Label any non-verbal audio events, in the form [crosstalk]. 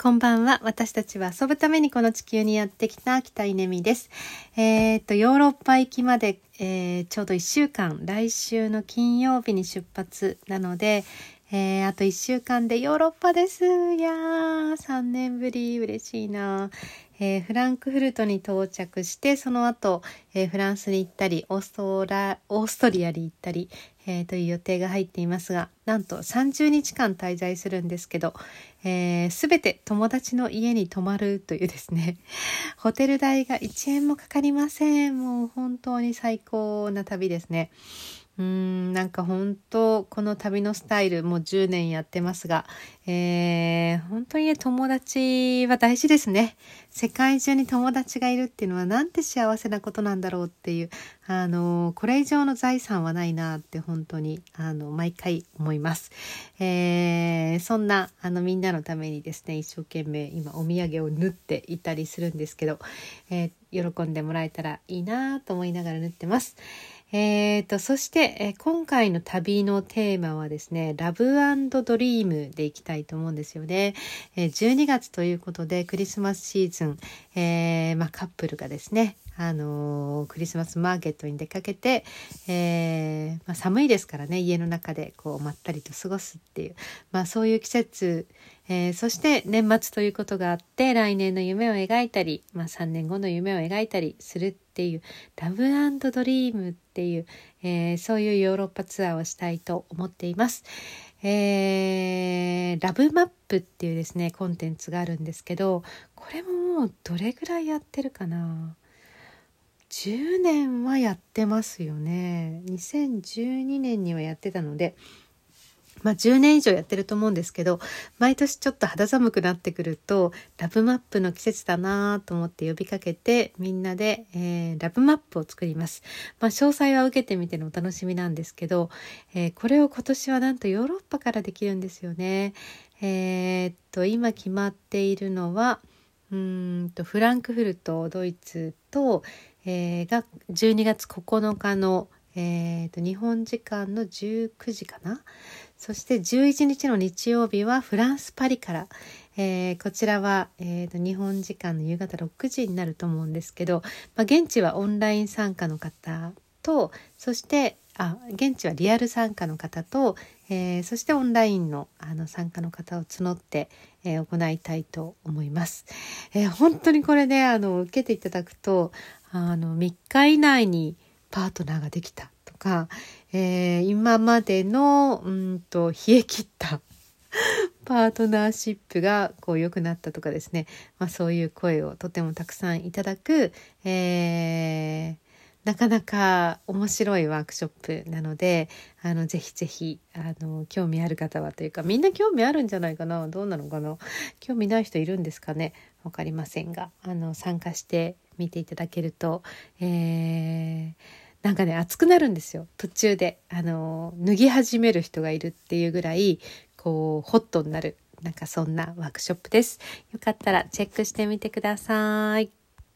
こんばんは。私たちは遊ぶためにこの地球にやってきた北稲美です。えー、っと、ヨーロッパ行きまで、えー、ちょうど1週間、来週の金曜日に出発なので、えー、あと1週間でヨーロッパです。いやー、3年ぶり、嬉しいな。えー、フランクフルトに到着して、その後、えー、フランスに行ったり、オーストラ、オーストリアに行ったり、えー、という予定が入っていますが、なんと30日間滞在するんですけど、す、えー、べ、て友達の家に泊まるというですね、[laughs] ホテル代が1円もかかりません。もう本当に最高な旅ですね。うん、なんか本当、この旅のスタイルもう10年やってますが、えー、本当にね、友達は大事ですね。世界中に友達がいるっていうのはなんて幸せなことなんだろうっていう、あの、これ以上の財産はないなって本当に、あの、毎回思います。えー、そんな、あの、みんなのためにですね、一生懸命今お土産を縫っていたりするんですけど、えー、喜んでもらえたらいいなと思いながら縫ってます。えーと、そして、え、今回の旅のテーマはですね、ラブドリームでいきたいと思うんですよね。え、12月ということでクリスマスシーズン、えー、まあ、カップルがですね、あのクリスマスマーケットに出かけて、えまあ、寒いですからね、家の中でこうまったりと過ごすっていう、まあそういう季節、えそして年末ということがあって、来年の夢を描いたり、まあ3年後の夢を描いたりするっていう、ラブドリームっていう、え、そういうヨーロッパツアーをしたいと思っています。えー、ラブマップっていうですね、コンテンツがあるんですけど、これももうどれぐらいやってるかな10年はやってますよね。2012年にはやってたので、まあ、10年以上やってると思うんですけど毎年ちょっと肌寒くなってくるとラブマップの季節だなと思って呼びかけてみんなで、えー、ラブマップを作ります、まあ、詳細は受けてみてのお楽しみなんですけど、えー、これを今年はなんとヨーロッパからできるんですよねえー、っと今決まっているのはうんとフランクフルトドイツと、えー、が12月9日のえーと、日本時間の19時かなそして11日の日曜日はフランス・パリから、えー、こちらは、えーと、日本時間の夕方6時になると思うんですけど、まあ、現地はオンライン参加の方とそしてあ現地はリアル参加の方と、えー、そしてオンラインのあの参加の方を募って、えー、行いたいと思います。えー、本当にこれねあの受けていただくとあの3日以内にパートナーができたとか、えー、今までのうんと冷え切った [laughs] パートナーシップがこう良くなったとかですね、まあ、そういう声をとてもたくさんいただく、えー、なかなか面白いワークショップなのであのぜひぜひあの興味ある方はというかみんな興味あるんじゃないかな？どうなのかな？興味ない人いるんですかね？分かりませんがあの参加して見ていただけると、えー、なんかね熱くなるんですよ途中であの脱ぎ始める人がいるっていうぐらいこうホットになるなんかそんなワークショップです。よかったらチェックしてみてください。